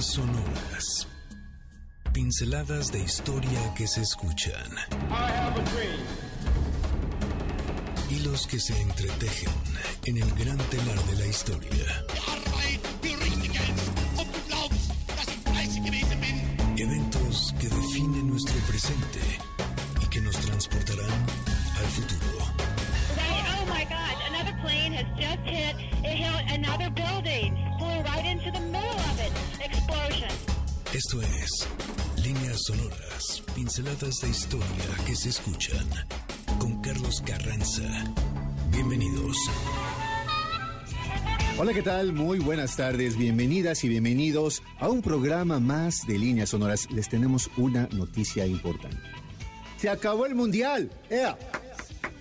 Sonoras. Pinceladas de historia que se escuchan. Hilos que se entretejen en el gran telar de la historia. Eventos que definen nuestro presente y que nos transportarán al futuro. oh my God, another plane has just hit, it hit another building, flew right into the middle of it. Esto es Líneas Sonoras, pinceladas de historia que se escuchan con Carlos Carranza. Bienvenidos. Hola, ¿qué tal? Muy buenas tardes, bienvenidas y bienvenidos a un programa más de Líneas Sonoras. Les tenemos una noticia importante. Se acabó el Mundial. ¡Ea!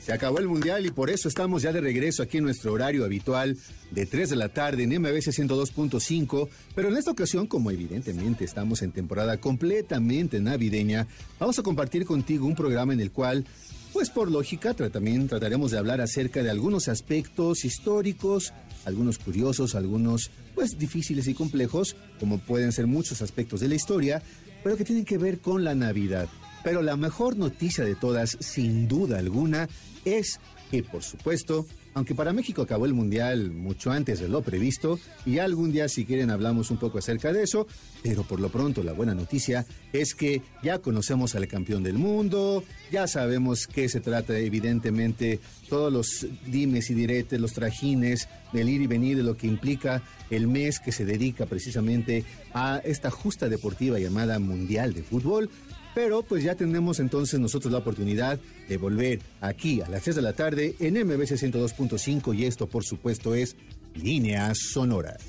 Se acabó el Mundial y por eso estamos ya de regreso aquí en nuestro horario habitual de 3 de la tarde en MBC 102.5, pero en esta ocasión, como evidentemente estamos en temporada completamente navideña, vamos a compartir contigo un programa en el cual pues por lógica también trataremos de hablar acerca de algunos aspectos históricos, algunos curiosos, algunos pues difíciles y complejos, como pueden ser muchos aspectos de la historia, pero que tienen que ver con la Navidad. Pero la mejor noticia de todas, sin duda alguna, es que por supuesto aunque para México acabó el Mundial mucho antes de lo previsto, y algún día si quieren hablamos un poco acerca de eso, pero por lo pronto la buena noticia es que ya conocemos al campeón del mundo, ya sabemos qué se trata evidentemente, todos los dimes y diretes, los trajines del ir y venir de lo que implica el mes que se dedica precisamente a esta justa deportiva llamada Mundial de Fútbol. Pero pues ya tenemos entonces nosotros la oportunidad de volver aquí a las 3 de la tarde en MBC 102.5 y esto por supuesto es Líneas Sonoras.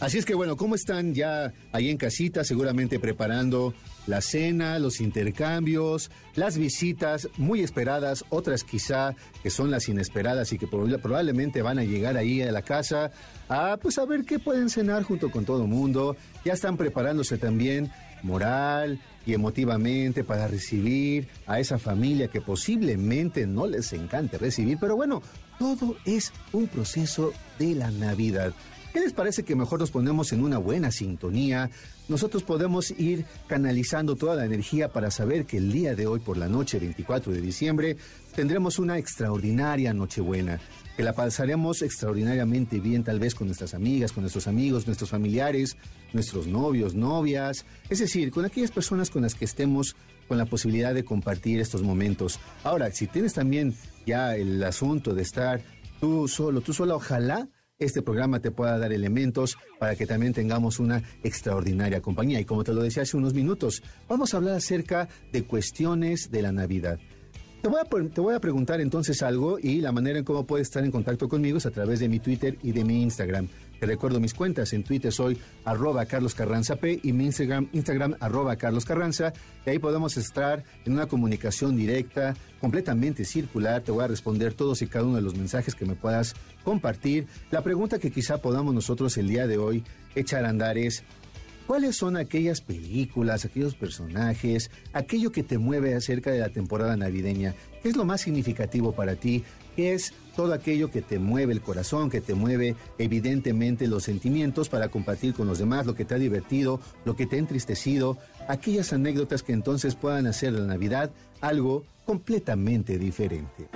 Así es que bueno, ¿cómo están ya ahí en casita? Seguramente preparando la cena, los intercambios, las visitas muy esperadas, otras quizá que son las inesperadas y que probablemente van a llegar ahí a la casa a pues a ver qué pueden cenar junto con todo el mundo. Ya están preparándose también moral y emotivamente para recibir a esa familia que posiblemente no les encante recibir, pero bueno, todo es un proceso de la Navidad. ¿Qué les parece que mejor nos ponemos en una buena sintonía? Nosotros podemos ir canalizando toda la energía para saber que el día de hoy por la noche, 24 de diciembre, tendremos una extraordinaria Nochebuena que la pasaremos extraordinariamente bien tal vez con nuestras amigas, con nuestros amigos, nuestros familiares, nuestros novios, novias, es decir, con aquellas personas con las que estemos con la posibilidad de compartir estos momentos. Ahora, si tienes también ya el asunto de estar tú solo, tú sola, ojalá este programa te pueda dar elementos para que también tengamos una extraordinaria compañía. Y como te lo decía hace unos minutos, vamos a hablar acerca de cuestiones de la Navidad. Te voy, a, te voy a preguntar entonces algo y la manera en cómo puedes estar en contacto conmigo es a través de mi Twitter y de mi Instagram. Te recuerdo mis cuentas. En Twitter soy arroba Carlos Carranza P y mi Instagram, Instagram arroba Carlos Carranza. Y ahí podemos estar en una comunicación directa, completamente circular. Te voy a responder todos y cada uno de los mensajes que me puedas compartir. La pregunta que quizá podamos nosotros el día de hoy echar a andar es, ¿Cuáles son aquellas películas, aquellos personajes, aquello que te mueve acerca de la temporada navideña? ¿Qué es lo más significativo para ti? ¿Qué es todo aquello que te mueve el corazón, que te mueve evidentemente los sentimientos para compartir con los demás, lo que te ha divertido, lo que te ha entristecido, aquellas anécdotas que entonces puedan hacer la Navidad algo completamente diferente?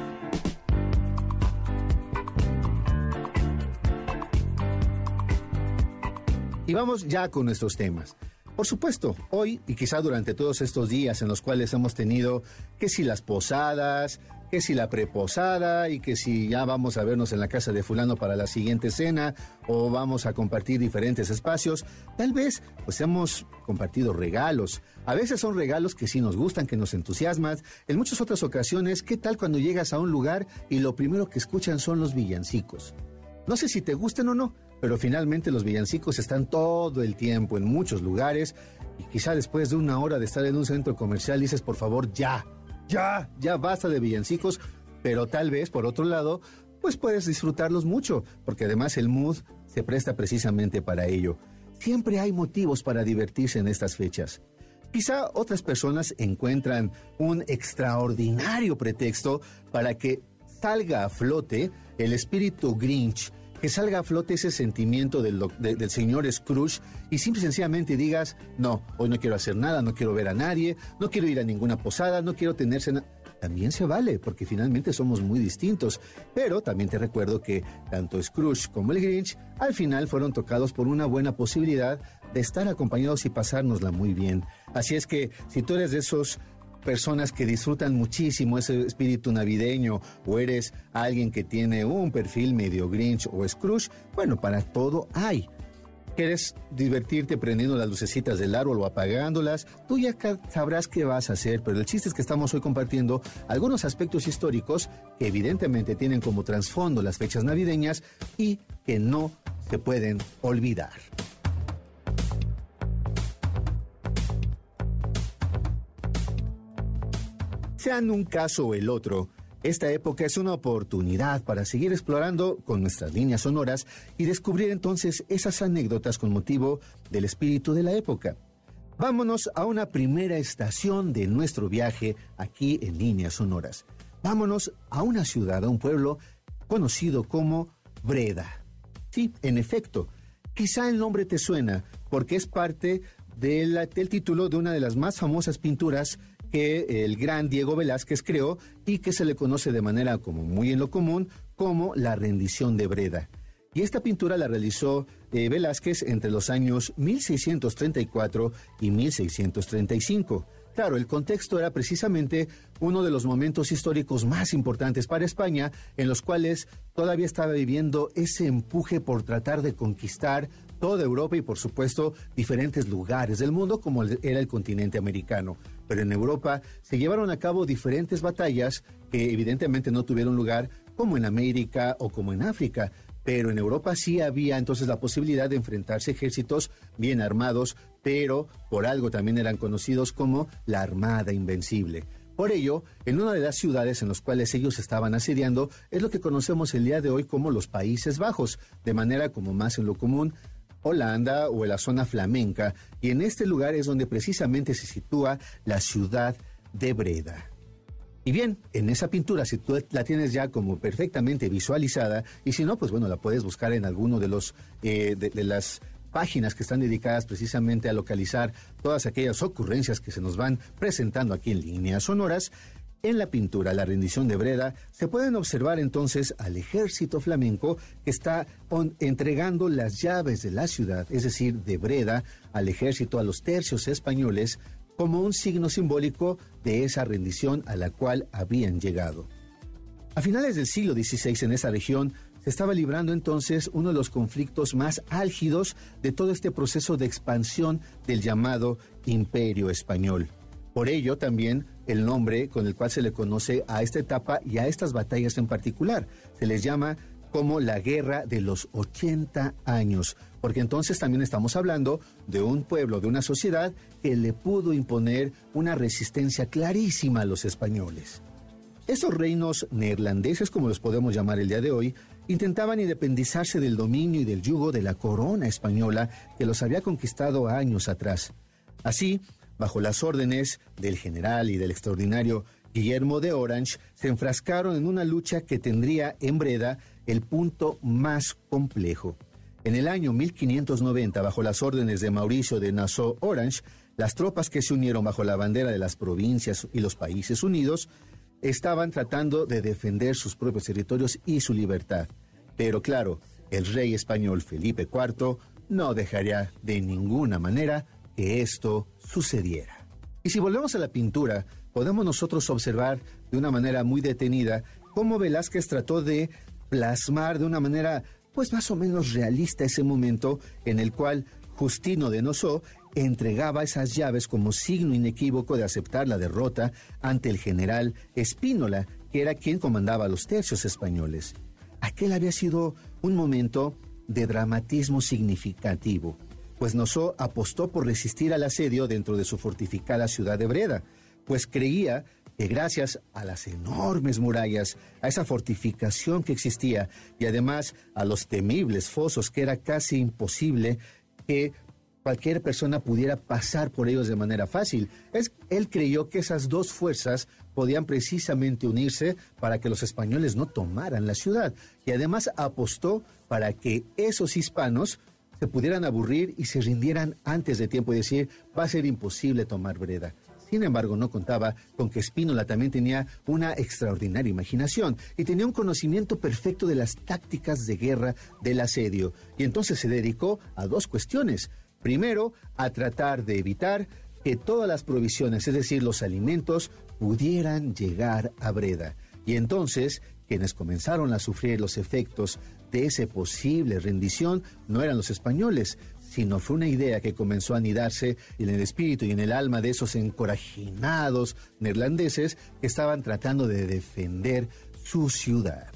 Y vamos ya con nuestros temas. Por supuesto, hoy y quizá durante todos estos días en los cuales hemos tenido que si las posadas, que si la preposada y que si ya vamos a vernos en la casa de fulano para la siguiente cena o vamos a compartir diferentes espacios, tal vez pues hemos compartido regalos. A veces son regalos que sí nos gustan, que nos entusiasman. En muchas otras ocasiones, ¿qué tal cuando llegas a un lugar y lo primero que escuchan son los villancicos? No sé si te gusten o no, pero finalmente los villancicos están todo el tiempo en muchos lugares y quizá después de una hora de estar en un centro comercial dices, por favor, ya, ya, ya basta de villancicos, pero tal vez, por otro lado, pues puedes disfrutarlos mucho, porque además el mood se presta precisamente para ello. Siempre hay motivos para divertirse en estas fechas. Quizá otras personas encuentran un extraordinario pretexto para que salga a flote el espíritu Grinch que salga a flote ese sentimiento del, del señor Scrooge y simple y sencillamente digas, no, hoy no quiero hacer nada, no quiero ver a nadie, no quiero ir a ninguna posada, no quiero tenerse... También se vale, porque finalmente somos muy distintos. Pero también te recuerdo que tanto Scrooge como el Grinch al final fueron tocados por una buena posibilidad de estar acompañados y pasárnosla muy bien. Así es que si tú eres de esos personas que disfrutan muchísimo ese espíritu navideño o eres alguien que tiene un perfil medio Grinch o Scrooge, bueno, para todo hay. ¿Quieres divertirte prendiendo las lucecitas del árbol o apagándolas? Tú ya sabrás qué vas a hacer, pero el chiste es que estamos hoy compartiendo algunos aspectos históricos que evidentemente tienen como trasfondo las fechas navideñas y que no se pueden olvidar. Sean un caso o el otro, esta época es una oportunidad para seguir explorando con nuestras líneas sonoras y descubrir entonces esas anécdotas con motivo del espíritu de la época. Vámonos a una primera estación de nuestro viaje aquí en líneas sonoras. Vámonos a una ciudad, a un pueblo conocido como Breda. Sí, en efecto, quizá el nombre te suena porque es parte del título de una de las más famosas pinturas que el gran Diego Velázquez creó y que se le conoce de manera como muy en lo común como la rendición de Breda. Y esta pintura la realizó eh, Velázquez entre los años 1634 y 1635. Claro, el contexto era precisamente uno de los momentos históricos más importantes para España, en los cuales todavía estaba viviendo ese empuje por tratar de conquistar toda Europa y por supuesto diferentes lugares del mundo como era el continente americano pero en Europa se llevaron a cabo diferentes batallas que evidentemente no tuvieron lugar como en América o como en África, pero en Europa sí había entonces la posibilidad de enfrentarse ejércitos bien armados, pero por algo también eran conocidos como la Armada Invencible. Por ello, en una de las ciudades en las cuales ellos estaban asediando es lo que conocemos el día de hoy como los Países Bajos, de manera como más en lo común Holanda o en la zona flamenca, y en este lugar es donde precisamente se sitúa la ciudad de Breda. Y bien, en esa pintura, si tú la tienes ya como perfectamente visualizada, y si no, pues bueno, la puedes buscar en alguno de los eh, de las páginas que están dedicadas precisamente a localizar todas aquellas ocurrencias que se nos van presentando aquí en líneas sonoras. En la pintura La rendición de Breda se pueden observar entonces al ejército flamenco que está entregando las llaves de la ciudad, es decir, de Breda, al ejército, a los tercios españoles, como un signo simbólico de esa rendición a la cual habían llegado. A finales del siglo XVI en esa región se estaba librando entonces uno de los conflictos más álgidos de todo este proceso de expansión del llamado Imperio Español. Por ello también el nombre con el cual se le conoce a esta etapa y a estas batallas en particular. Se les llama como la guerra de los 80 años, porque entonces también estamos hablando de un pueblo, de una sociedad que le pudo imponer una resistencia clarísima a los españoles. Esos reinos neerlandeses, como los podemos llamar el día de hoy, intentaban independizarse del dominio y del yugo de la corona española que los había conquistado años atrás. Así, bajo las órdenes del general y del extraordinario Guillermo de Orange, se enfrascaron en una lucha que tendría en Breda el punto más complejo. En el año 1590, bajo las órdenes de Mauricio de Nassau Orange, las tropas que se unieron bajo la bandera de las provincias y los países unidos estaban tratando de defender sus propios territorios y su libertad. Pero claro, el rey español Felipe IV no dejaría de ninguna manera que esto sucediera. Y si volvemos a la pintura, podemos nosotros observar de una manera muy detenida cómo Velázquez trató de plasmar de una manera pues más o menos realista ese momento en el cual Justino de Nosó entregaba esas llaves como signo inequívoco de aceptar la derrota ante el general Espínola, que era quien comandaba los tercios españoles. Aquel había sido un momento de dramatismo significativo pues Nosó apostó por resistir al asedio dentro de su fortificada ciudad de Breda, pues creía que gracias a las enormes murallas, a esa fortificación que existía y además a los temibles fosos que era casi imposible que cualquier persona pudiera pasar por ellos de manera fácil. Él creyó que esas dos fuerzas podían precisamente unirse para que los españoles no tomaran la ciudad y además apostó para que esos hispanos se pudieran aburrir y se rindieran antes de tiempo y decir, va a ser imposible tomar Breda. Sin embargo, no contaba con que Spínola también tenía una extraordinaria imaginación y tenía un conocimiento perfecto de las tácticas de guerra del asedio. Y entonces se dedicó a dos cuestiones. Primero, a tratar de evitar que todas las provisiones, es decir, los alimentos, pudieran llegar a Breda. Y entonces, quienes comenzaron a sufrir los efectos de esa posible rendición no eran los españoles, sino fue una idea que comenzó a anidarse en el espíritu y en el alma de esos encorajinados neerlandeses que estaban tratando de defender su ciudad.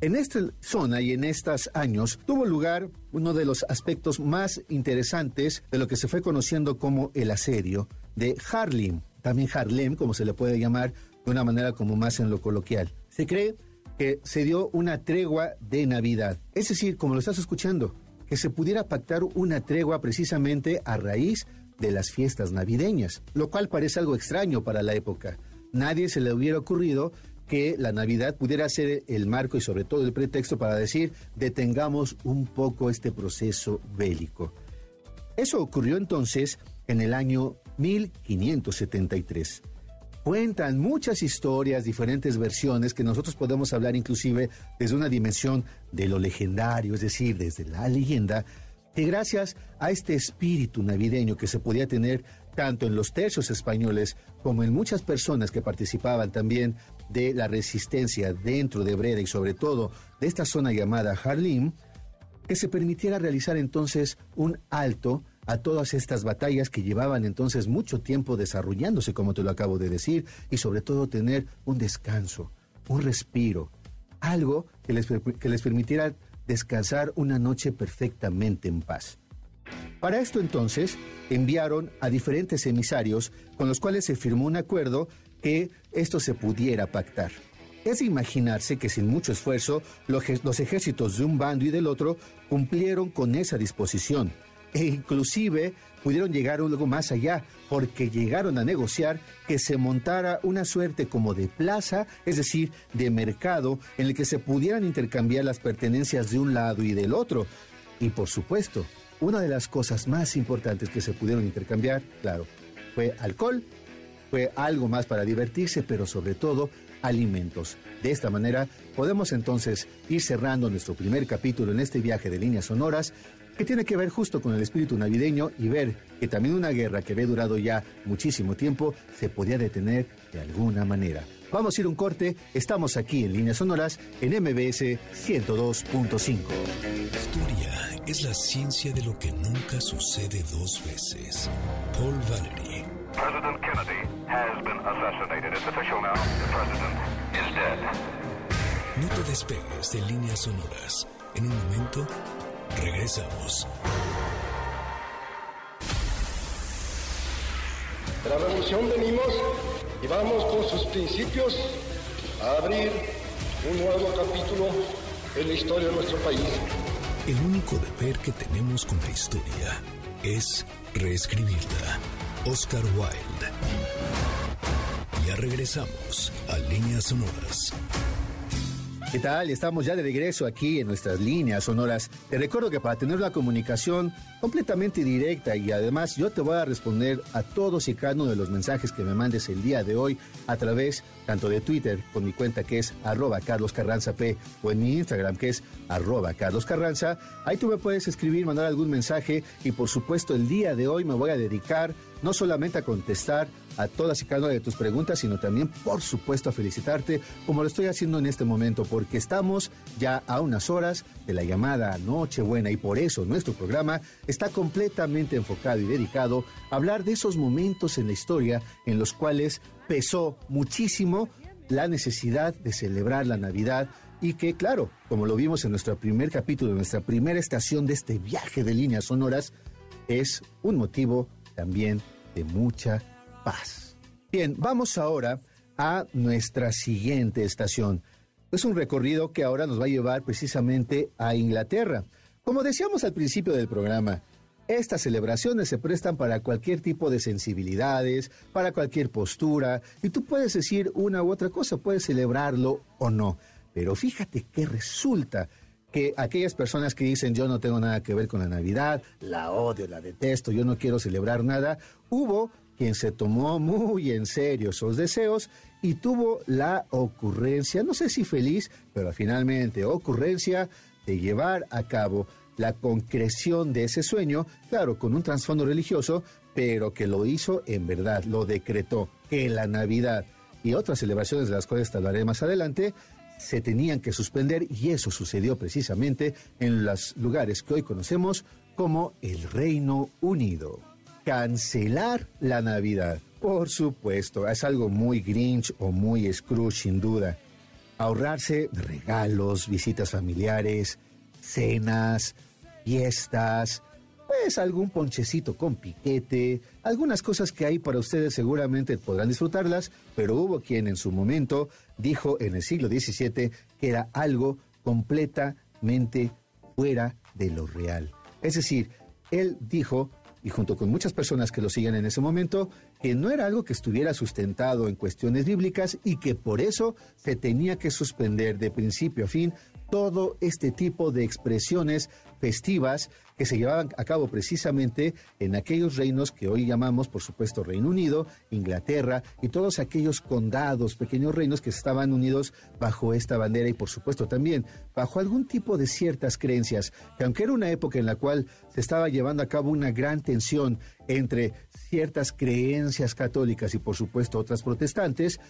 En esta zona y en estos años tuvo lugar uno de los aspectos más interesantes de lo que se fue conociendo como el asedio de Harlem, también Harlem, como se le puede llamar de una manera como más en lo coloquial. Se cree que se dio una tregua de Navidad, es decir, como lo estás escuchando, que se pudiera pactar una tregua precisamente a raíz de las fiestas navideñas, lo cual parece algo extraño para la época. Nadie se le hubiera ocurrido que la Navidad pudiera ser el marco y sobre todo el pretexto para decir detengamos un poco este proceso bélico. Eso ocurrió entonces en el año 1573. Cuentan muchas historias, diferentes versiones que nosotros podemos hablar inclusive desde una dimensión de lo legendario, es decir, desde la leyenda, que gracias a este espíritu navideño que se podía tener tanto en los tercios españoles como en muchas personas que participaban también de la resistencia dentro de Breda y sobre todo de esta zona llamada Harlem, que se permitiera realizar entonces un alto a todas estas batallas que llevaban entonces mucho tiempo desarrollándose, como te lo acabo de decir, y sobre todo tener un descanso, un respiro, algo que les, que les permitiera descansar una noche perfectamente en paz. Para esto entonces enviaron a diferentes emisarios con los cuales se firmó un acuerdo que esto se pudiera pactar. Es imaginarse que sin mucho esfuerzo los ejércitos de un bando y del otro cumplieron con esa disposición e inclusive pudieron llegar algo más allá porque llegaron a negociar que se montara una suerte como de plaza, es decir, de mercado en el que se pudieran intercambiar las pertenencias de un lado y del otro. Y por supuesto, una de las cosas más importantes que se pudieron intercambiar, claro, fue alcohol, fue algo más para divertirse, pero sobre todo alimentos. De esta manera podemos entonces ir cerrando nuestro primer capítulo en este viaje de líneas sonoras que tiene que ver justo con el espíritu navideño y ver que también una guerra que había durado ya muchísimo tiempo se podía detener de alguna manera. Vamos a ir un corte, estamos aquí en líneas sonoras en MBS 102.5 es la ciencia de lo que nunca sucede dos veces. Paul Valery. President Kennedy has been assassinated. It's official now. The president is dead. No te despegues de líneas sonoras. En un momento, regresamos. De la revolución venimos y vamos con sus principios a abrir un nuevo capítulo en la historia de nuestro país. El único deber que tenemos con la historia es reescribirla. Oscar Wilde. Ya regresamos a Líneas Sonoras. ¿Qué tal? Estamos ya de regreso aquí en nuestras líneas sonoras. Te recuerdo que para tener una comunicación completamente directa y además yo te voy a responder a todos y cada uno de los mensajes que me mandes el día de hoy a través tanto de Twitter con mi cuenta que es arroba Carlos Carranza P o en mi Instagram que es arroba Carlos Carranza. Ahí tú me puedes escribir, mandar algún mensaje y por supuesto el día de hoy me voy a dedicar no solamente a contestar a todas y cada una de tus preguntas, sino también, por supuesto, a felicitarte, como lo estoy haciendo en este momento, porque estamos ya a unas horas de la llamada Nochebuena y por eso nuestro programa está completamente enfocado y dedicado a hablar de esos momentos en la historia en los cuales pesó muchísimo la necesidad de celebrar la Navidad y que, claro, como lo vimos en nuestro primer capítulo, en nuestra primera estación de este viaje de líneas sonoras, es un motivo también de mucha Bien, vamos ahora a nuestra siguiente estación. Es un recorrido que ahora nos va a llevar precisamente a Inglaterra. Como decíamos al principio del programa, Estas celebraciones se prestan para cualquier tipo de sensibilidades, para cualquier postura, y tú puedes decir una u otra cosa, puedes celebrarlo o no. Pero fíjate que resulta que aquellas personas que dicen yo no tengo nada que ver con la Navidad, la odio, la detesto, yo no quiero celebrar nada, hubo quien se tomó muy en serio esos deseos y tuvo la ocurrencia, no sé si feliz, pero finalmente ocurrencia de llevar a cabo la concreción de ese sueño, claro, con un trasfondo religioso, pero que lo hizo en verdad, lo decretó, que la Navidad. Y otras celebraciones de las cuales hablaré más adelante se tenían que suspender y eso sucedió precisamente en los lugares que hoy conocemos como el Reino Unido. Cancelar la Navidad. Por supuesto, es algo muy Grinch o muy Scrooge sin duda. Ahorrarse regalos, visitas familiares, cenas, fiestas, pues algún ponchecito con piquete, algunas cosas que hay para ustedes seguramente podrán disfrutarlas, pero hubo quien en su momento dijo en el siglo XVII que era algo completamente fuera de lo real. Es decir, él dijo, y junto con muchas personas que lo siguen en ese momento, que no era algo que estuviera sustentado en cuestiones bíblicas y que por eso se tenía que suspender de principio a fin todo este tipo de expresiones festivas que se llevaban a cabo precisamente en aquellos reinos que hoy llamamos, por supuesto, Reino Unido, Inglaterra y todos aquellos condados, pequeños reinos que estaban unidos bajo esta bandera y, por supuesto, también bajo algún tipo de ciertas creencias, que aunque era una época en la cual se estaba llevando a cabo una gran tensión entre ciertas creencias católicas y, por supuesto, otras protestantes,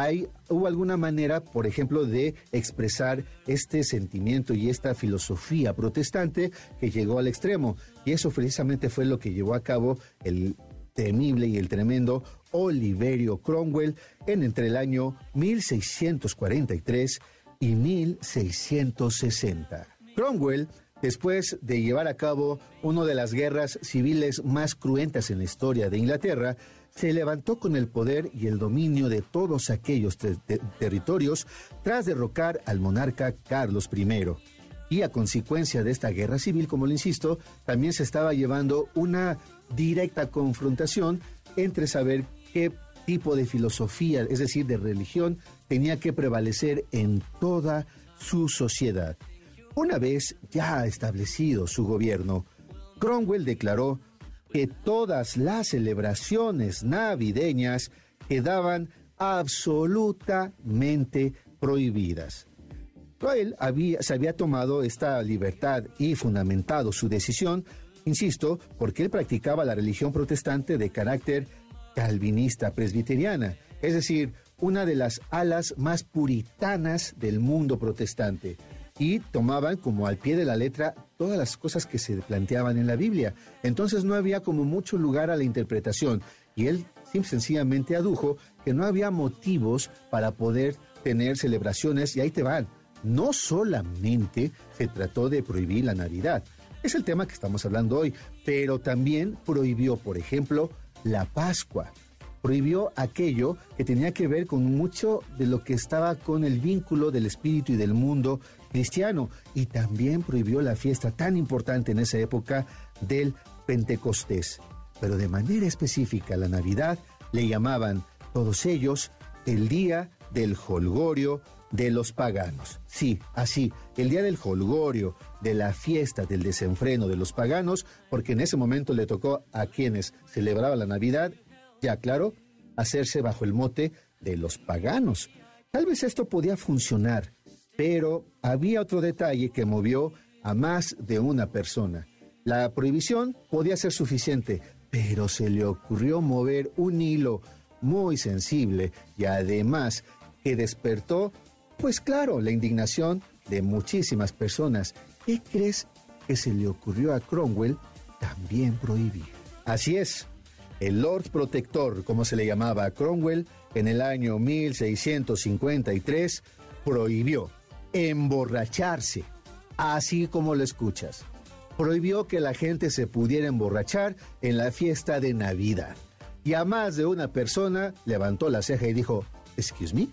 hay, hubo alguna manera, por ejemplo, de expresar este sentimiento y esta filosofía protestante que llegó al extremo. Y eso precisamente fue lo que llevó a cabo el temible y el tremendo Oliverio Cromwell en entre el año 1643 y 1660. Cromwell después de llevar a cabo una de las guerras civiles más cruentas en la historia de Inglaterra, se levantó con el poder y el dominio de todos aquellos territorios tras derrocar al monarca Carlos I. Y a consecuencia de esta guerra civil, como le insisto, también se estaba llevando una directa confrontación entre saber qué tipo de filosofía, es decir, de religión, tenía que prevalecer en toda su sociedad. Una vez ya establecido su gobierno, Cromwell declaró que todas las celebraciones navideñas quedaban absolutamente prohibidas. Él había, se había tomado esta libertad y fundamentado su decisión, insisto, porque él practicaba la religión protestante de carácter calvinista presbiteriana, es decir, una de las alas más puritanas del mundo protestante y tomaban como al pie de la letra todas las cosas que se planteaban en la Biblia. Entonces no había como mucho lugar a la interpretación y él sencillamente adujo que no había motivos para poder tener celebraciones y ahí te van. No solamente se trató de prohibir la Navidad, es el tema que estamos hablando hoy, pero también prohibió, por ejemplo, la Pascua prohibió aquello que tenía que ver con mucho de lo que estaba con el vínculo del espíritu y del mundo cristiano y también prohibió la fiesta tan importante en esa época del Pentecostés. Pero de manera específica la Navidad le llamaban todos ellos el día del holgorio de los paganos. Sí, así, el día del holgorio, de la fiesta del desenfreno de los paganos, porque en ese momento le tocó a quienes celebraban la Navidad ya claro, hacerse bajo el mote de los paganos. Tal vez esto podía funcionar, pero había otro detalle que movió a más de una persona. La prohibición podía ser suficiente, pero se le ocurrió mover un hilo muy sensible y además que despertó, pues claro, la indignación de muchísimas personas. ¿Qué crees que se le ocurrió a Cromwell también prohibir? Así es, el Lord Protector, como se le llamaba a Cromwell, en el año 1653 prohibió emborracharse, así como lo escuchas. Prohibió que la gente se pudiera emborrachar en la fiesta de Navidad. Y a más de una persona levantó la ceja y dijo, ¿Excuse me?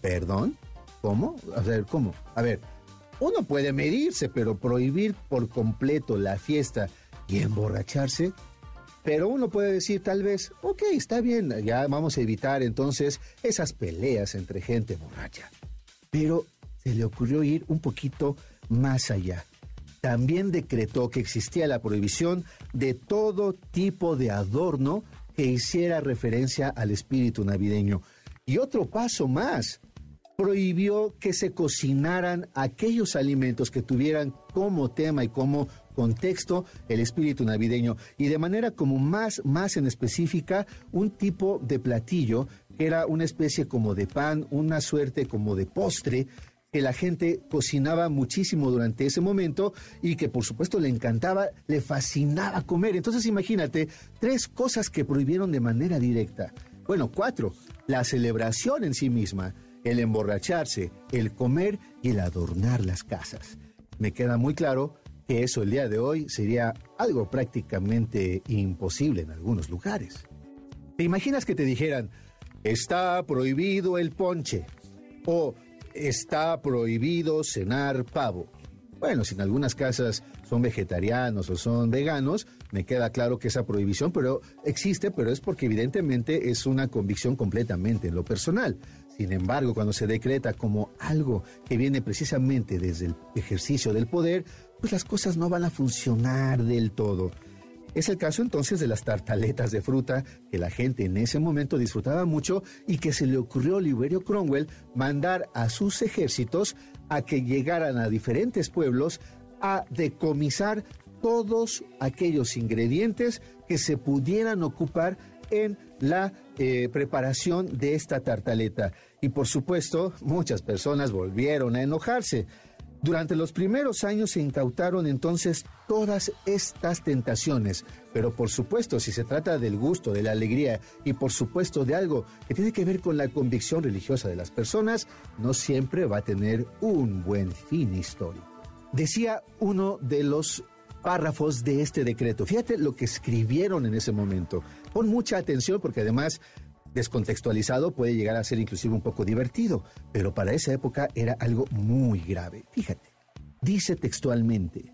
¿Perdón? ¿Cómo? A ver, ¿cómo? A ver, uno puede medirse, pero prohibir por completo la fiesta y emborracharse. Pero uno puede decir tal vez, ok, está bien, ya vamos a evitar entonces esas peleas entre gente borracha. Pero se le ocurrió ir un poquito más allá. También decretó que existía la prohibición de todo tipo de adorno que hiciera referencia al espíritu navideño. Y otro paso más, prohibió que se cocinaran aquellos alimentos que tuvieran como tema y como contexto el espíritu navideño y de manera como más más en específica un tipo de platillo que era una especie como de pan, una suerte como de postre que la gente cocinaba muchísimo durante ese momento y que por supuesto le encantaba, le fascinaba comer. Entonces imagínate, tres cosas que prohibieron de manera directa. Bueno, cuatro. La celebración en sí misma, el emborracharse, el comer y el adornar las casas. Me queda muy claro que eso el día de hoy sería algo prácticamente imposible en algunos lugares. ¿Te imaginas que te dijeran, está prohibido el ponche? O está prohibido cenar pavo. Bueno, si en algunas casas son vegetarianos o son veganos, me queda claro que esa prohibición pero existe, pero es porque evidentemente es una convicción completamente en lo personal. Sin embargo, cuando se decreta como algo que viene precisamente desde el ejercicio del poder, pues las cosas no van a funcionar del todo. Es el caso entonces de las tartaletas de fruta que la gente en ese momento disfrutaba mucho y que se le ocurrió a Oliverio Cromwell mandar a sus ejércitos a que llegaran a diferentes pueblos a decomisar todos aquellos ingredientes que se pudieran ocupar en la eh, preparación de esta tartaleta. Y por supuesto, muchas personas volvieron a enojarse. Durante los primeros años se incautaron entonces todas estas tentaciones, pero por supuesto si se trata del gusto, de la alegría y por supuesto de algo que tiene que ver con la convicción religiosa de las personas, no siempre va a tener un buen fin histórico. Decía uno de los párrafos de este decreto. Fíjate lo que escribieron en ese momento. Pon mucha atención porque además descontextualizado puede llegar a ser inclusive un poco divertido, pero para esa época era algo muy grave. Fíjate, dice textualmente,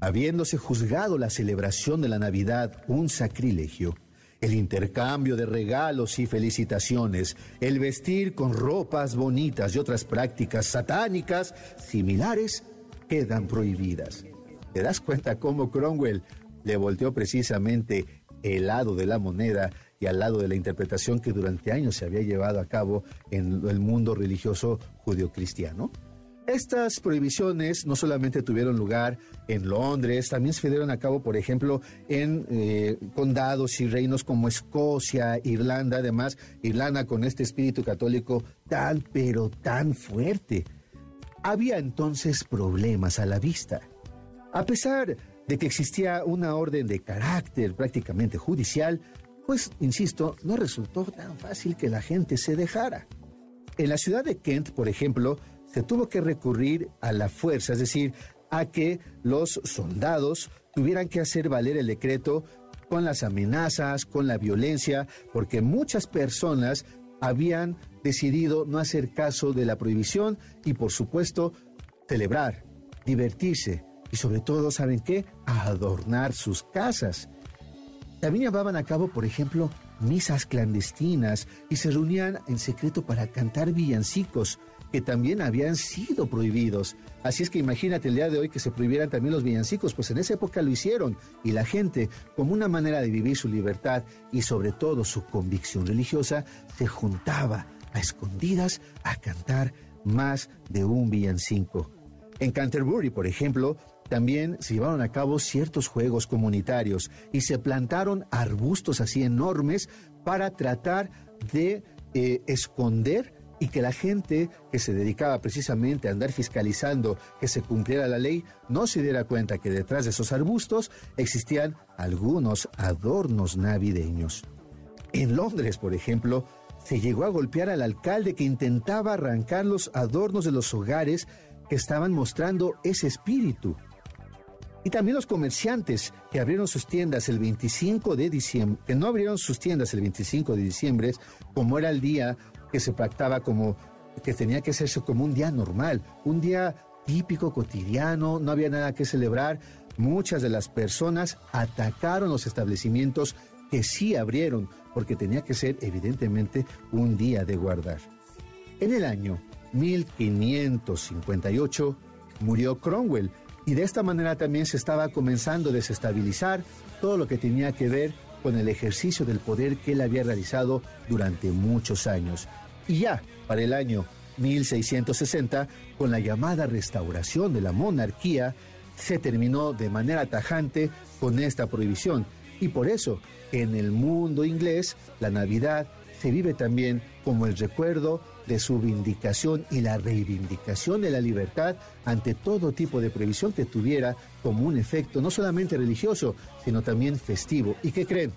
habiéndose juzgado la celebración de la Navidad un sacrilegio, el intercambio de regalos y felicitaciones, el vestir con ropas bonitas y otras prácticas satánicas similares quedan prohibidas. ¿Te das cuenta cómo Cromwell le volteó precisamente el lado de la moneda al lado de la interpretación que durante años se había llevado a cabo en el mundo religioso judio-cristiano. Estas prohibiciones no solamente tuvieron lugar en Londres, también se dieron a cabo, por ejemplo, en eh, condados y reinos como Escocia, Irlanda, además, Irlanda con este espíritu católico tan, pero tan fuerte. Había entonces problemas a la vista. A pesar de que existía una orden de carácter prácticamente judicial, pues, insisto, no resultó tan fácil que la gente se dejara. En la ciudad de Kent, por ejemplo, se tuvo que recurrir a la fuerza, es decir, a que los soldados tuvieran que hacer valer el decreto con las amenazas, con la violencia, porque muchas personas habían decidido no hacer caso de la prohibición y, por supuesto, celebrar, divertirse y, sobre todo, ¿saben qué? Adornar sus casas. También llevaban a cabo, por ejemplo, misas clandestinas y se reunían en secreto para cantar villancicos que también habían sido prohibidos. Así es que imagínate el día de hoy que se prohibieran también los villancicos, pues en esa época lo hicieron y la gente, como una manera de vivir su libertad y sobre todo su convicción religiosa, se juntaba a escondidas a cantar más de un villancico. En Canterbury, por ejemplo, también se llevaron a cabo ciertos juegos comunitarios y se plantaron arbustos así enormes para tratar de eh, esconder y que la gente que se dedicaba precisamente a andar fiscalizando que se cumpliera la ley no se diera cuenta que detrás de esos arbustos existían algunos adornos navideños. En Londres, por ejemplo, se llegó a golpear al alcalde que intentaba arrancar los adornos de los hogares que estaban mostrando ese espíritu. Y también los comerciantes que abrieron sus tiendas el 25 de diciembre, que no abrieron sus tiendas el 25 de diciembre, como era el día que se pactaba como que tenía que hacerse como un día normal, un día típico, cotidiano, no había nada que celebrar, muchas de las personas atacaron los establecimientos que sí abrieron, porque tenía que ser evidentemente un día de guardar. En el año 1558 murió Cromwell y de esta manera también se estaba comenzando a desestabilizar todo lo que tenía que ver con el ejercicio del poder que él había realizado durante muchos años. Y ya para el año 1660, con la llamada restauración de la monarquía, se terminó de manera tajante con esta prohibición. Y por eso, en el mundo inglés, la Navidad se vive también como el recuerdo de su vindicación y la reivindicación de la libertad ante todo tipo de prohibición que tuviera como un efecto no solamente religioso, sino también festivo. ¿Y qué creen?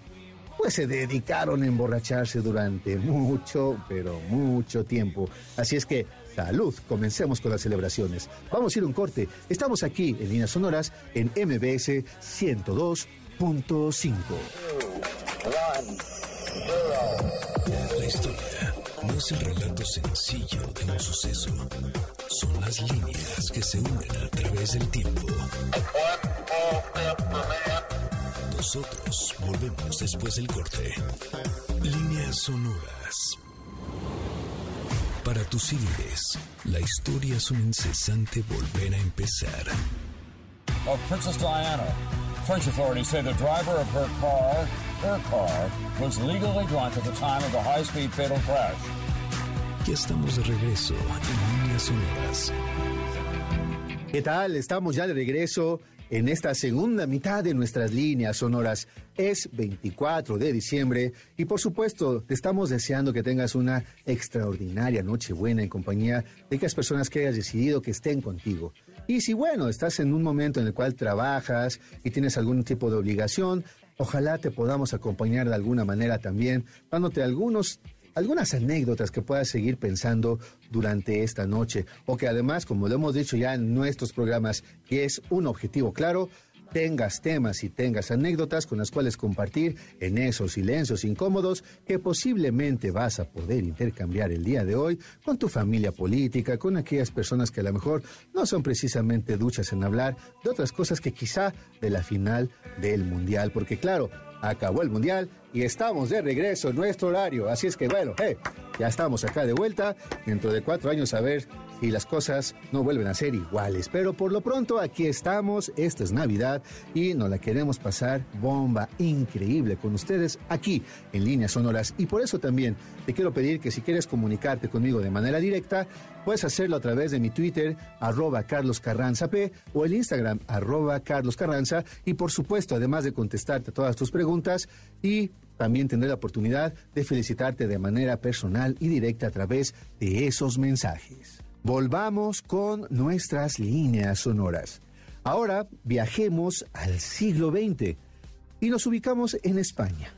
Pues se dedicaron a emborracharse durante mucho, pero mucho tiempo. Así es que, salud, comencemos con las celebraciones. Vamos a ir un corte. Estamos aquí en Líneas Sonoras en MBS 102.5. La historia no es el relato sencillo de un suceso. Son las líneas que se unen a través del tiempo. Nosotros volvemos después del corte. Líneas sonoras. Para tus CDs, la historia es un incesante volver a empezar. Of Princess Diana. French authorities say the driver of her car, her car, was legally drunk at the time of the high-speed fatal crash. Ya estamos de regreso en Líneas Sonoras. ¿Qué tal? Estamos ya de regreso en esta segunda mitad de nuestras líneas sonoras. Es 24 de diciembre y por supuesto te estamos deseando que tengas una extraordinaria noche buena en compañía de aquellas personas que hayas decidido que estén contigo. Y si bueno, estás en un momento en el cual trabajas y tienes algún tipo de obligación, ojalá te podamos acompañar de alguna manera también, dándote algunos algunas anécdotas que puedas seguir pensando durante esta noche. O que además, como lo hemos dicho ya en nuestros programas, que es un objetivo claro, tengas temas y tengas anécdotas con las cuales compartir en esos silencios incómodos que posiblemente vas a poder intercambiar el día de hoy con tu familia política, con aquellas personas que a lo mejor no son precisamente duchas en hablar de otras cosas que quizá de la final del mundial, porque claro, acabó el mundial y estamos de regreso en nuestro horario. Así es que bueno, ya estamos acá de vuelta. Dentro de cuatro años a ver si las cosas no vuelven a ser iguales. Pero por lo pronto aquí estamos. Esta es Navidad y nos la queremos pasar bomba increíble con ustedes aquí en líneas sonoras. Y por eso también te quiero pedir que si quieres comunicarte conmigo de manera directa, puedes hacerlo a través de mi Twitter, arroba Carlos Carranza P, o el Instagram, arroba Carlos Carranza. Y por supuesto, además de contestarte todas tus preguntas y también tendré la oportunidad de felicitarte de manera personal y directa a través de esos mensajes. Volvamos con nuestras líneas sonoras. Ahora viajemos al siglo XX y nos ubicamos en España,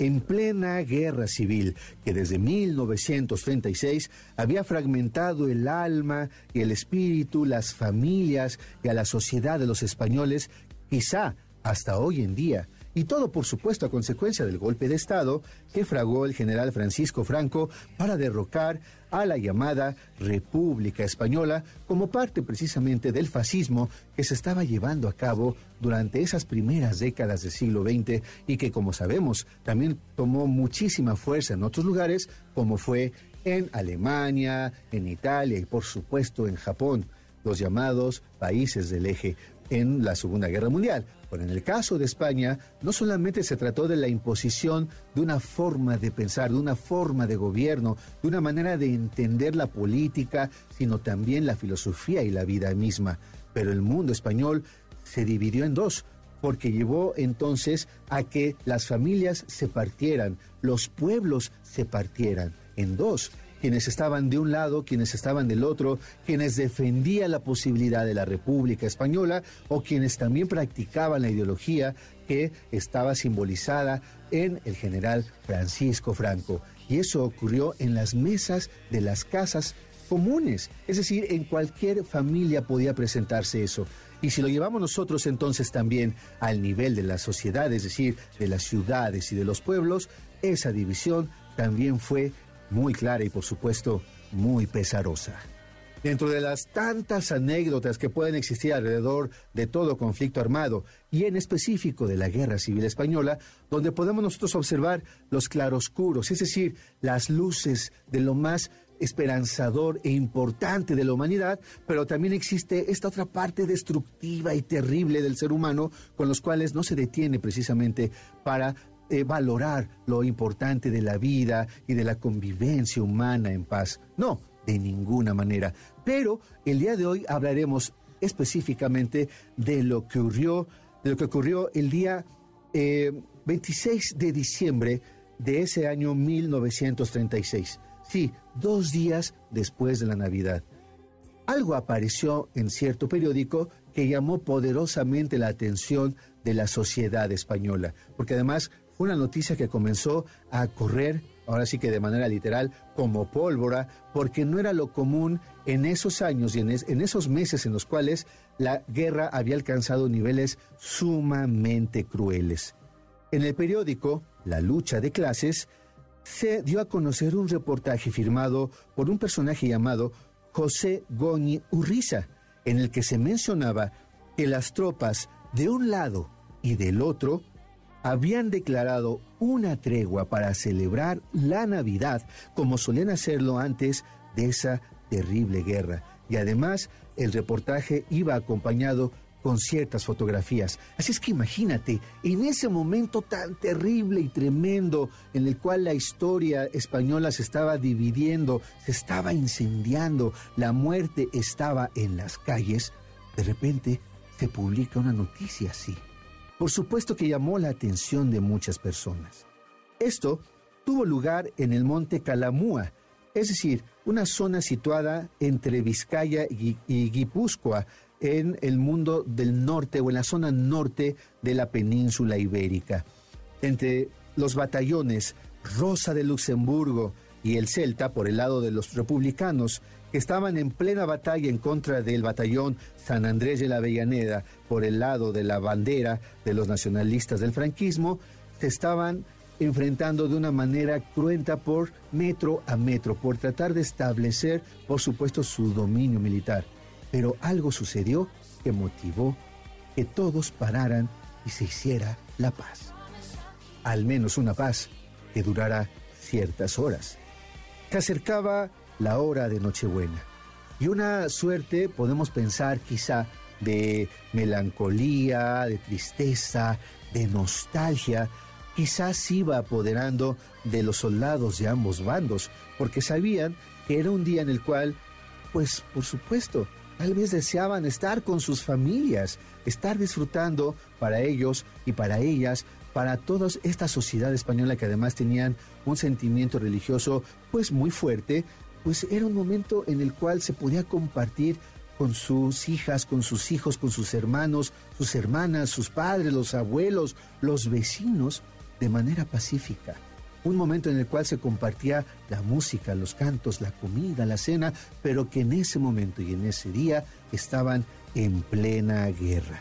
en plena guerra civil que desde 1936 había fragmentado el alma y el espíritu, las familias y a la sociedad de los españoles, quizá hasta hoy en día y todo por supuesto a consecuencia del golpe de Estado que fragó el general Francisco Franco para derrocar a la llamada República Española como parte precisamente del fascismo que se estaba llevando a cabo durante esas primeras décadas del siglo XX y que como sabemos también tomó muchísima fuerza en otros lugares como fue en Alemania, en Italia y por supuesto en Japón, los llamados países del eje en la Segunda Guerra Mundial. Pero en el caso de España, no solamente se trató de la imposición de una forma de pensar, de una forma de gobierno, de una manera de entender la política, sino también la filosofía y la vida misma. Pero el mundo español se dividió en dos, porque llevó entonces a que las familias se partieran, los pueblos se partieran en dos quienes estaban de un lado, quienes estaban del otro, quienes defendían la posibilidad de la República Española o quienes también practicaban la ideología que estaba simbolizada en el general Francisco Franco. Y eso ocurrió en las mesas de las casas comunes, es decir, en cualquier familia podía presentarse eso. Y si lo llevamos nosotros entonces también al nivel de la sociedad, es decir, de las ciudades y de los pueblos, esa división también fue muy clara y por supuesto muy pesarosa. Dentro de las tantas anécdotas que pueden existir alrededor de todo conflicto armado y en específico de la Guerra Civil Española, donde podemos nosotros observar los claroscuros, es decir, las luces de lo más esperanzador e importante de la humanidad, pero también existe esta otra parte destructiva y terrible del ser humano con los cuales no se detiene precisamente para eh, valorar lo importante de la vida y de la convivencia humana en paz. No, de ninguna manera. Pero el día de hoy hablaremos específicamente de lo que ocurrió, de lo que ocurrió el día 26 eh, de diciembre de ese año 1936. Sí, dos días después de la Navidad. Algo apareció en cierto periódico que llamó poderosamente la atención de la sociedad española, porque además una noticia que comenzó a correr ahora sí que de manera literal, como pólvora, porque no era lo común en esos años y en, esos meses en los cuales la guerra había alcanzado niveles sumamente crueles. En el periódico La lucha de clases se dio a conocer un reportaje firmado por un personaje llamado José Goñi Urriza, en el que se mencionaba que las tropas de un lado y del otro habían declarado una tregua para celebrar la Navidad, como solían hacerlo antes de esa terrible guerra. Y además, el reportaje iba acompañado con ciertas fotografías. Así es que imagínate, en ese momento tan terrible y tremendo en el cual la historia española se estaba dividiendo, se estaba incendiando, la muerte estaba en las calles, de repente se publica una noticia así por supuesto que llamó la atención de muchas personas. Esto tuvo lugar en el monte Calamúa, es decir, una zona situada entre Vizcaya y, Guipúzcoa, en el mundo del norte o en la zona norte de la península ibérica. Entre los batallones Rosa de Luxemburgo y el Celta, por el lado de los republicanos, estaban en plena batalla en contra del batallón San Andrés de la Avellaneda por el lado de la bandera de los nacionalistas del franquismo, se estaban enfrentando de una manera cruenta por metro a metro, por tratar de establecer, por supuesto, su dominio militar. Pero algo sucedió que motivó que todos pararan y se hiciera la paz. Al menos una paz que durara ciertas horas. Se acercaba la hora de Nochebuena. Y una suerte, podemos pensar quizá, de melancolía, de tristeza, de nostalgia, quizás iba apoderando de los soldados de ambos bandos, porque sabían que era un día en el cual, pues por supuesto, tal vez deseaban estar con sus familias, estar disfrutando para ellos y para ellas, para toda esta sociedad española que además tenían un sentimiento religioso pues muy fuerte, pues era un momento en el cual se podía compartir con sus hijas, con sus hijos, con sus hermanos, sus hermanas, sus padres, los abuelos, los vecinos, de manera pacífica. Un momento en el cual se compartía la música, los cantos, la comida, la cena, pero que en ese momento y en ese día estaban en plena guerra.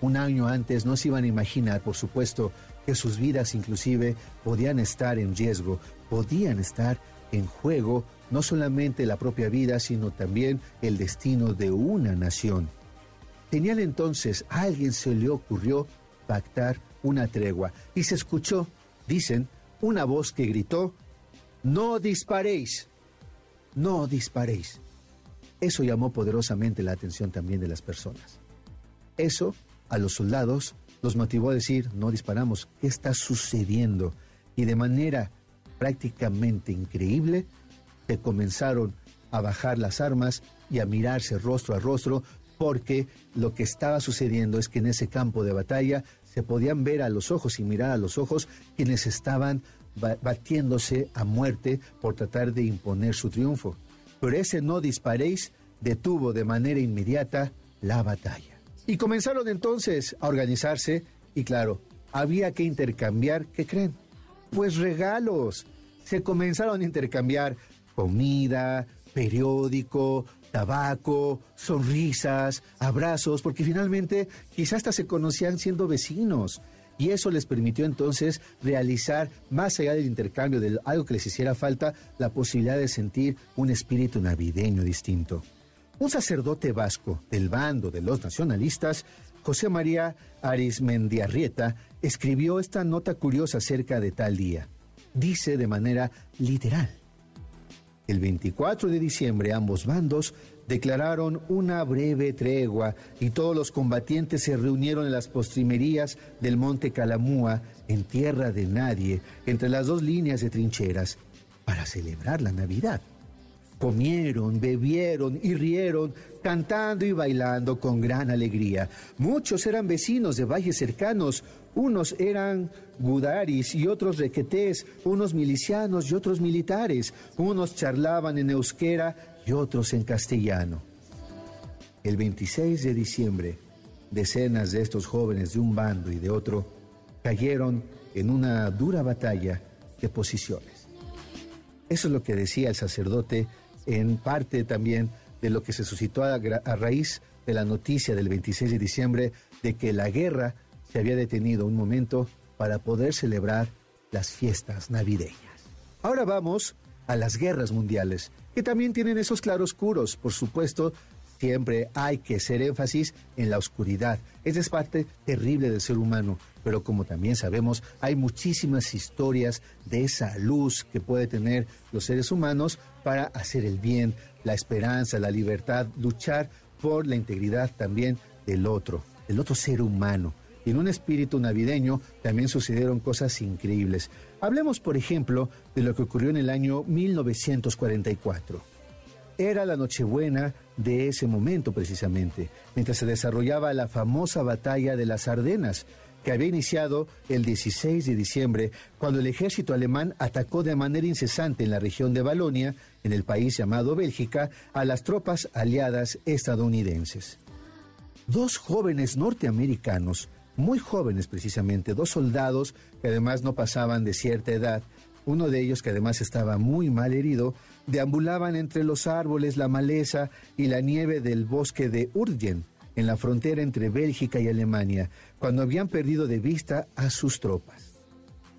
Un año antes no se iban a imaginar, por supuesto, que sus vidas inclusive podían estar en riesgo, podían estar en juego no solamente la propia vida, sino también el destino de una nación. Tenían entonces, a alguien se le ocurrió pactar una tregua y se escuchó, dicen, una voz que gritó, no disparéis, no disparéis. Eso llamó poderosamente la atención también de las personas. Eso a los soldados los motivó a decir, no disparamos, ¿qué está sucediendo? Y de manera prácticamente increíble, se comenzaron a bajar las armas y a mirarse rostro a rostro porque lo que estaba sucediendo es que en ese campo de batalla se podían ver a los ojos y mirar a los ojos quienes estaban batiéndose a muerte por tratar de imponer su triunfo. Pero ese no disparéis detuvo de manera inmediata la batalla. Y comenzaron entonces a organizarse y claro, había que intercambiar, ¿qué creen? Pues regalos. Se comenzaron a intercambiar comida, periódico, tabaco, sonrisas, abrazos, porque finalmente quizás hasta se conocían siendo vecinos. Y eso les permitió entonces realizar, más allá del intercambio de algo que les hiciera falta, la posibilidad de sentir un espíritu navideño distinto. Un sacerdote vasco del bando de los nacionalistas, José María Arismendiarrieta, escribió esta nota curiosa acerca de tal día. Dice de manera literal. El 24 de diciembre ambos bandos declararon una breve tregua y todos los combatientes se reunieron en las postrimerías del monte Calamúa, en tierra de nadie, entre las dos líneas de trincheras, para celebrar la Navidad. Comieron, bebieron y rieron, cantando y bailando con gran alegría. Muchos eran vecinos de valles cercanos, unos eran gudaris y otros requetés, unos milicianos y otros militares, unos charlaban en euskera y otros en castellano. El 26 de diciembre, decenas de estos jóvenes de un bando y de otro cayeron en una dura batalla de posiciones. Eso es lo que decía el sacerdote en parte también de lo que se suscitó a, raíz de la noticia del 26 de diciembre de que la guerra se había detenido un momento para poder celebrar las fiestas navideñas. Ahora vamos a las guerras mundiales, que también tienen esos claroscuros, por supuesto, siempre hay que hacer énfasis en la oscuridad. Esa es parte terrible del ser humano, pero como también sabemos, hay muchísimas historias de esa luz que puede tener los seres humanos para hacer el bien, la esperanza, la libertad, luchar por la integridad también del otro, del otro ser humano. En un espíritu navideño también sucedieron cosas increíbles. Hablemos, por ejemplo, de lo que ocurrió en el año 1944. Era la Nochebuena de ese momento precisamente, mientras se desarrollaba la famosa batalla de las Ardenas, que había iniciado el 16 de diciembre, cuando el ejército alemán atacó de manera incesante en la región de Balonia, en el país llamado Bélgica, a las tropas aliadas estadounidenses. Dos jóvenes norteamericanos, muy jóvenes precisamente, dos soldados que además no pasaban de cierta edad, uno de ellos que además estaba muy mal herido, deambulaban entre los árboles, la maleza y la nieve del bosque de Urgen, en la frontera entre Bélgica y Alemania, cuando habían perdido de vista a sus tropas.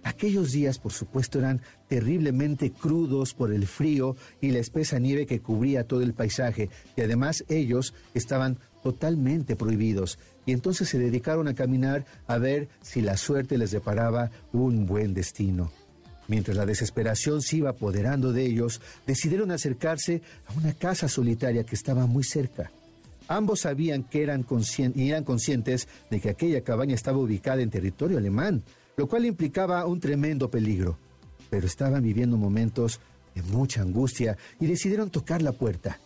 Aquellos días, por supuesto, eran terriblemente crudos por el frío y la espesa nieve que cubría todo el paisaje, y además ellos estaban totalmente prohibidos, y entonces se dedicaron a caminar a ver si la suerte les deparaba un buen destino. Mientras la desesperación se iba apoderando de ellos, decidieron acercarse a una casa solitaria que estaba muy cerca. Ambos sabían que eran, y eran conscientes de que aquella cabaña estaba ubicada en territorio alemán, lo cual implicaba un tremendo peligro. Pero estaban viviendo momentos de mucha angustia y decidieron tocar la puerta.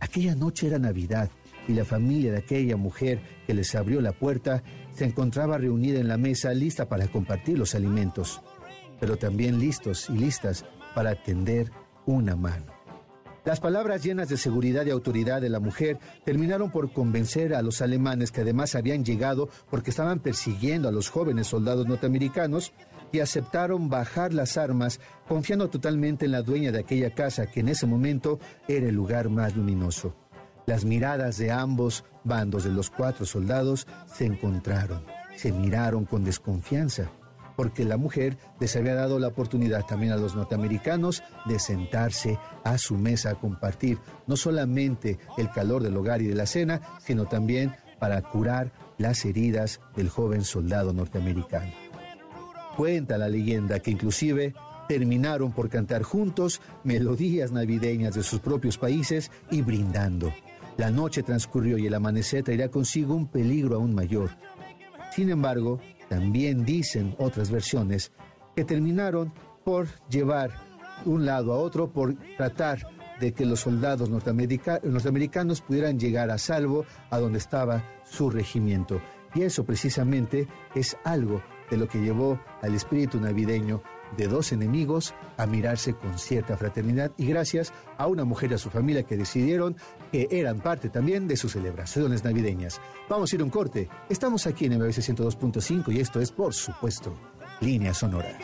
Aquella noche era Navidad y la familia de aquella mujer que les abrió la puerta se encontraba reunida en la mesa lista para compartir los alimentos pero también listos y listas para tender una mano. Las palabras llenas de seguridad y autoridad de la mujer terminaron por convencer a los alemanes que además habían llegado porque estaban persiguiendo a los jóvenes soldados norteamericanos y aceptaron bajar las armas confiando totalmente en la dueña de aquella casa que en ese momento era el lugar más luminoso. Las miradas de ambos bandos de los cuatro soldados se encontraron, se miraron con desconfianza porque la mujer les había dado la oportunidad también a los norteamericanos de sentarse a su mesa a compartir no solamente el calor del hogar y de la cena, sino también para curar las heridas del joven soldado norteamericano. Cuenta la leyenda que inclusive terminaron por cantar juntos melodías navideñas de sus propios países y brindando. La noche transcurrió y el amanecer traerá consigo un peligro aún mayor. Sin embargo, también dicen otras versiones que terminaron por llevar un lado a otro, por tratar de que los soldados norteamericanos pudieran llegar a salvo a donde estaba su regimiento. Y eso precisamente es algo de lo que llevó al espíritu navideño de dos enemigos a mirarse con cierta fraternidad y gracias a una mujer y a su familia que decidieron que eran parte también de sus celebraciones navideñas. Vamos a ir a un corte. Estamos aquí en MBC 102.5 y esto es, por supuesto, Líneas Sonoras.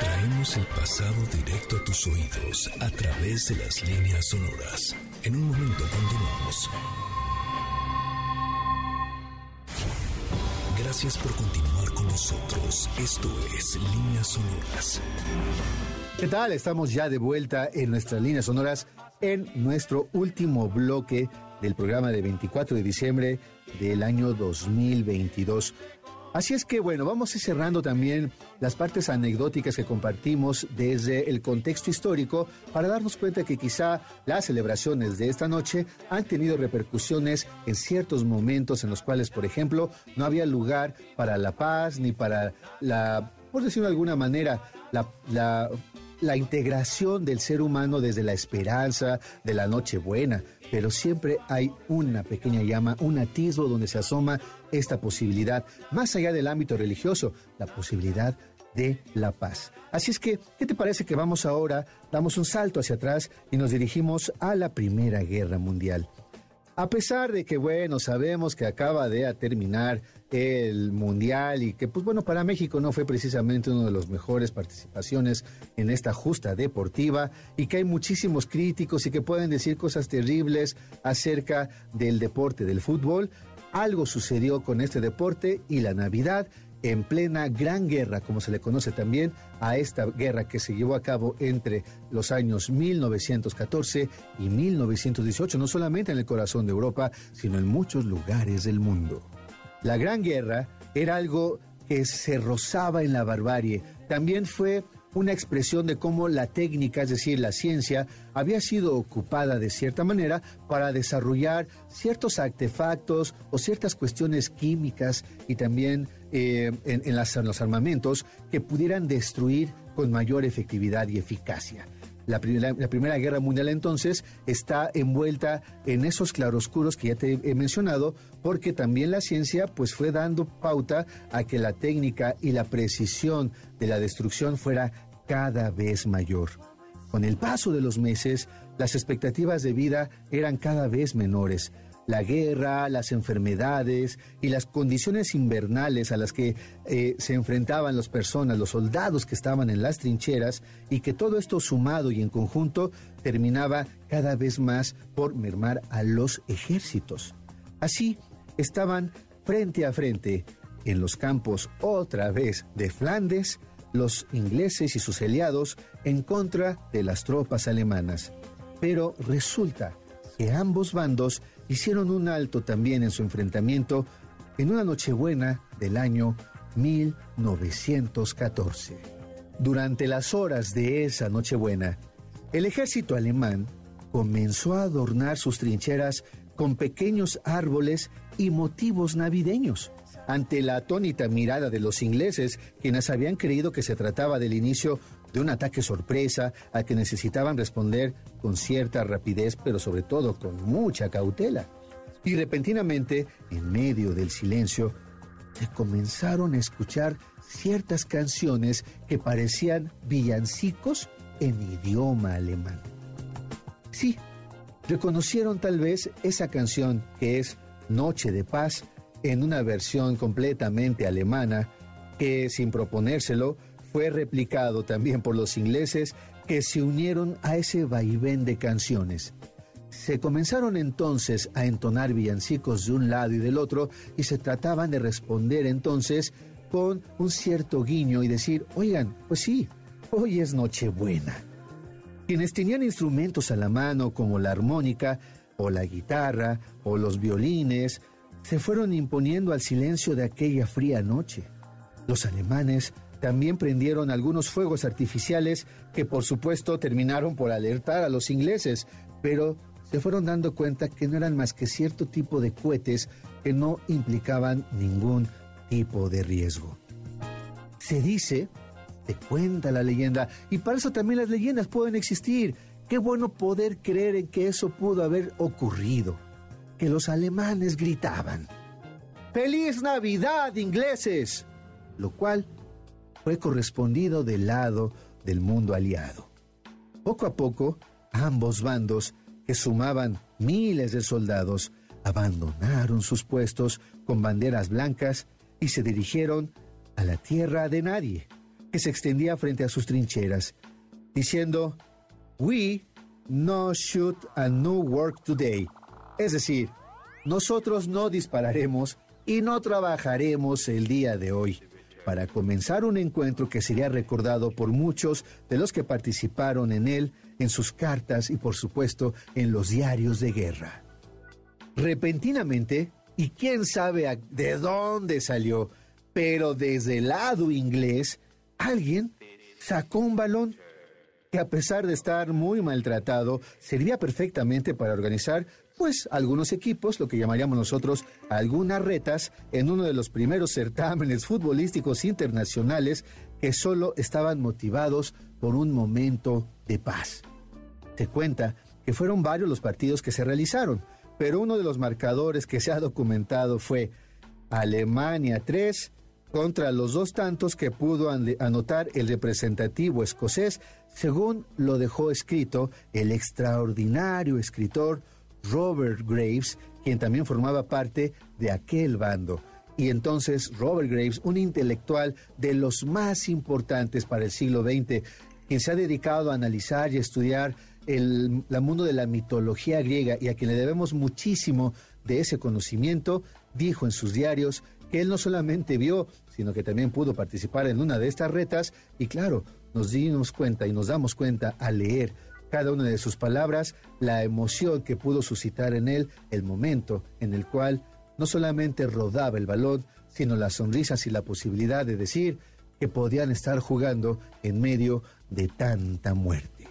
Traemos el pasado directo a tus oídos a través de las líneas sonoras. En un momento continuamos. Gracias por continuar con Esto es Líneas Sonoras. ¿Qué tal? Estamos ya de vuelta en nuestras líneas sonoras en nuestro último bloque del programa de 24 de diciembre del año 2022. Así es que bueno, vamos a ir cerrando también las partes anecdóticas que compartimos desde el contexto histórico para darnos cuenta que quizá las celebraciones de esta noche han tenido repercusiones en ciertos momentos en los cuales, por ejemplo, no había lugar para la paz ni para la, por decirlo de alguna manera, la, la integración del ser humano desde la esperanza de la noche buena, pero siempre hay una pequeña llama, un atisbo donde se asoma esta posibilidad, más allá del ámbito religioso, la posibilidad de la paz. Así es que, ¿qué te parece que vamos ahora, damos un salto hacia atrás y nos dirigimos a la Primera Guerra Mundial? A pesar de que, bueno, sabemos que acaba de terminar el Mundial y que, pues bueno, para México no fue precisamente una de las mejores participaciones en esta justa deportiva y que hay muchísimos críticos y que pueden decir cosas terribles acerca del deporte del fútbol, algo sucedió con este deporte y la Navidad en plena Gran Guerra, como se le conoce también a esta guerra que se llevó a cabo entre los años 1914 y 1918, no solamente en el corazón de Europa, sino en muchos lugares del mundo. La Gran Guerra era algo que se rozaba en la barbarie. También fue una expresión de cómo la técnica, es decir, la ciencia, había sido ocupada de cierta manera para desarrollar ciertos artefactos o ciertas cuestiones químicas y también eh, en, los armamentos que pudieran destruir con mayor efectividad y eficacia. La, la, Primera Guerra Mundial entonces está envuelta en esos claroscuros que ya te he mencionado, porque también la ciencia pues fue dando pauta a que la técnica y la precisión de la destrucción fuera cada vez mayor. Con el paso de los meses, las expectativas de vida eran cada vez menores la guerra, las enfermedades y las condiciones invernales a las que eh, se enfrentaban las personas, los soldados que estaban en las trincheras, y que todo esto sumado y en conjunto terminaba cada vez más por mermar a los ejércitos. Así estaban frente a frente en los campos otra vez de Flandes, los ingleses y sus aliados en contra de las tropas alemanas. Pero resulta que ambos bandos hicieron un alto también en su enfrentamiento en una Nochebuena del año 1914. Durante las horas de esa Nochebuena, el ejército alemán comenzó a adornar sus trincheras con pequeños árboles y motivos navideños ante la atónita mirada de los ingleses, quienes habían creído que se trataba del inicio de un ataque sorpresa al que necesitaban responder con cierta rapidez, pero sobre todo con mucha cautela. Y repentinamente, en medio del silencio, se comenzaron a escuchar ciertas canciones que parecían villancicos en idioma alemán. Sí, reconocieron tal vez esa canción que es Noche de Paz en una versión completamente alemana que sin proponérselo fue replicado también por los ingleses que se unieron a ese vaivén de canciones. Se comenzaron entonces a entonar villancicos de un lado y del otro y se trataban de responder entonces con un cierto guiño y decir, oigan, pues sí, hoy es Nochebuena. Quienes tenían instrumentos a la mano como la armónica o la guitarra o los violines, se fueron imponiendo al silencio de aquella fría noche. Los alemanes también prendieron algunos fuegos artificiales que por supuesto terminaron por alertar a los ingleses, pero se fueron dando cuenta que no eran más que cierto tipo de cohetes que no implicaban ningún tipo de riesgo. Se dice, te cuenta la leyenda, y para eso también las leyendas pueden existir. Qué bueno poder creer en que eso pudo haber ocurrido. Que los alemanes gritaban, ¡Feliz Navidad, ingleses! Lo cual fue correspondido del lado del mundo aliado. Poco a poco, ambos bandos, que sumaban miles de soldados, abandonaron sus puestos con banderas blancas y se dirigieron a la tierra de nadie, que se extendía frente a sus trincheras, diciendo, We no shoot and no work today. Es decir, nosotros no dispararemos y no trabajaremos el día de hoy para comenzar un encuentro que sería recordado por muchos de los que participaron en él, en sus cartas y por supuesto en los diarios de guerra. Repentinamente, y quién sabe de dónde salió, pero desde el lado inglés, alguien sacó un balón que a pesar de estar muy maltratado, servía perfectamente para organizar pues algunos equipos, lo que llamaríamos nosotros algunas retas, en uno de los primeros certámenes futbolísticos internacionales que solo estaban motivados por un momento de paz. Se cuenta que fueron varios los partidos que se realizaron, pero uno de los marcadores que se ha documentado fue Alemania 3 contra los dos tantos que pudo anotar el representativo escocés, según lo dejó escrito el extraordinario escritor Robert Graves, quien también formaba parte de aquel bando. Y entonces Robert Graves, un intelectual de los más importantes para el siglo XX, quien se ha dedicado a analizar y estudiar el, mundo de la mitología griega y a quien le debemos muchísimo de ese conocimiento, dijo en sus diarios que él no solamente vio, sino que también pudo participar en una de estas retas y claro, nos dimos cuenta y nos damos cuenta al leer cada una de sus palabras, la emoción que pudo suscitar en él el momento en el cual no solamente rodaba el balón, sino las sonrisas y la posibilidad de decir que podían estar jugando en medio de tanta muerte.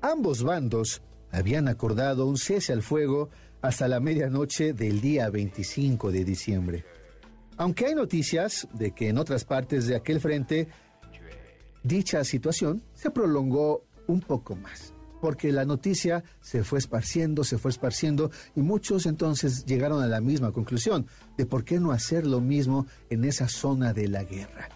Ambos bandos habían acordado un cese al fuego hasta la medianoche del día 25 de diciembre. Aunque hay noticias de que en otras partes de aquel frente dicha situación se prolongó un poco más, porque la noticia se fue esparciendo, se fue esparciendo y muchos entonces llegaron a la misma conclusión de por qué no hacer lo mismo en esa zona de la guerra.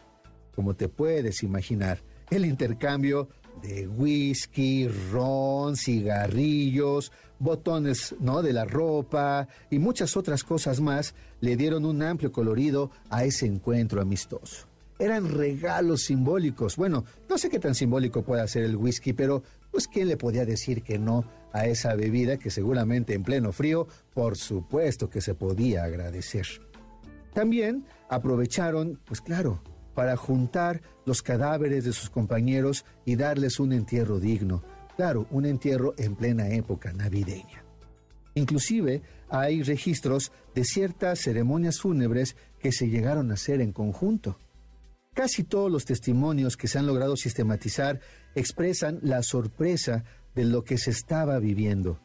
Como te puedes imaginar, el intercambio de whisky, ron, cigarrillos, botones ¿no? de la ropa y muchas otras cosas más le dieron un amplio colorido a ese encuentro amistoso eran regalos simbólicos. Bueno, no sé qué tan simbólico puede ser el whisky, pero pues quién le podía decir que no a esa bebida que seguramente en pleno frío, por supuesto que se podía agradecer. También aprovecharon, pues claro, para juntar los cadáveres de sus compañeros y darles un entierro digno. Claro, un entierro en plena época navideña. Inclusive hay registros de ciertas ceremonias fúnebres que se llegaron a hacer en conjunto. Casi todos los testimonios que se han logrado sistematizar expresan la sorpresa de lo que se estaba viviendo.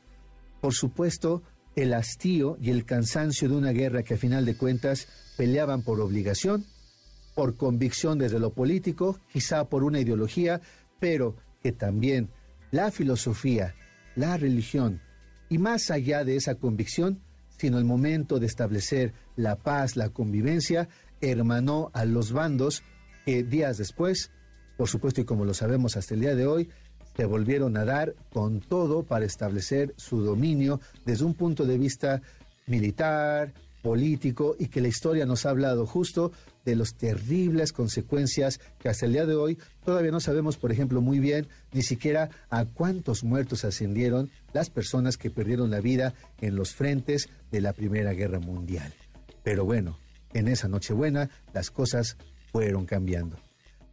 Por supuesto, el hastío y el cansancio de una guerra que a final de cuentas peleaban por obligación, por convicción desde lo político, quizá por una ideología, pero que también la filosofía, la religión y más allá de esa convicción, sino el momento de establecer la paz, la convivencia, hermanó a los bandos días después, por supuesto y como lo sabemos hasta el día de hoy, se volvieron a dar con todo para establecer su dominio desde un punto de vista militar, político y que la historia nos ha hablado justo de las terribles consecuencias que hasta el día de hoy todavía no sabemos, por ejemplo, muy bien ni siquiera a cuántos muertos ascendieron las personas que perdieron la vida en los frentes de la Primera Guerra Mundial. Pero bueno, en esa Nochebuena las cosas fueron cambiando.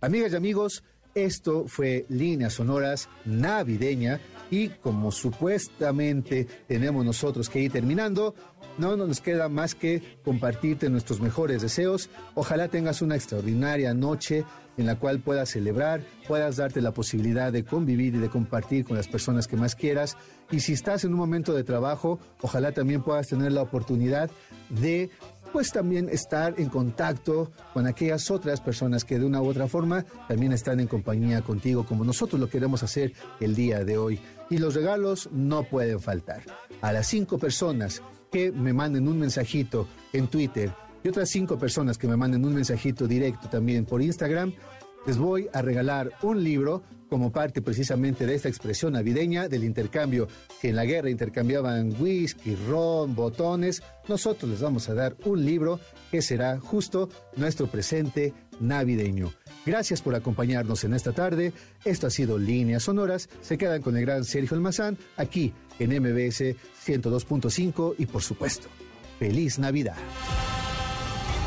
Amigas y amigos, esto fue Líneas Sonoras Navideña y como supuestamente tenemos nosotros que ir terminando, no nos queda más que compartirte nuestros mejores deseos. Ojalá tengas una extraordinaria noche en la cual puedas celebrar, puedas darte la posibilidad de convivir y de compartir con las personas que más quieras. Y si estás en un momento de trabajo, ojalá también puedas tener la oportunidad de pues también estar en contacto con aquellas otras personas que de una u otra forma también están en compañía contigo, como nosotros lo queremos hacer el día de hoy. Y los regalos no pueden faltar. A las cinco personas que me manden un mensajito en Twitter y otras cinco personas que me manden un mensajito directo también por Instagram, les voy a regalar un libro como parte precisamente de esta expresión navideña del intercambio. Si en la guerra intercambiaban whisky, ron, botones, nosotros les vamos a dar un libro que será justo nuestro presente navideño. Gracias por acompañarnos en esta tarde. Esto ha sido Líneas Sonoras. Se quedan con el gran Sergio Almazán aquí en MBS 102.5 y por supuesto, feliz Navidad.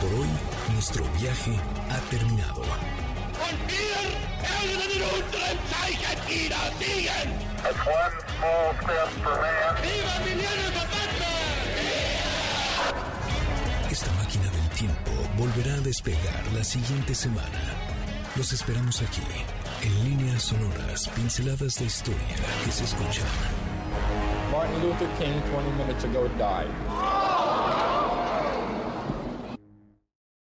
Por hoy Nuestro viaje ha terminado. Esta máquina del tiempo volverá a despegar la siguiente semana. Los esperamos aquí, en líneas sonoras, pinceladas de historia que se escuchan. Martin Luther King 20 minutes ago died.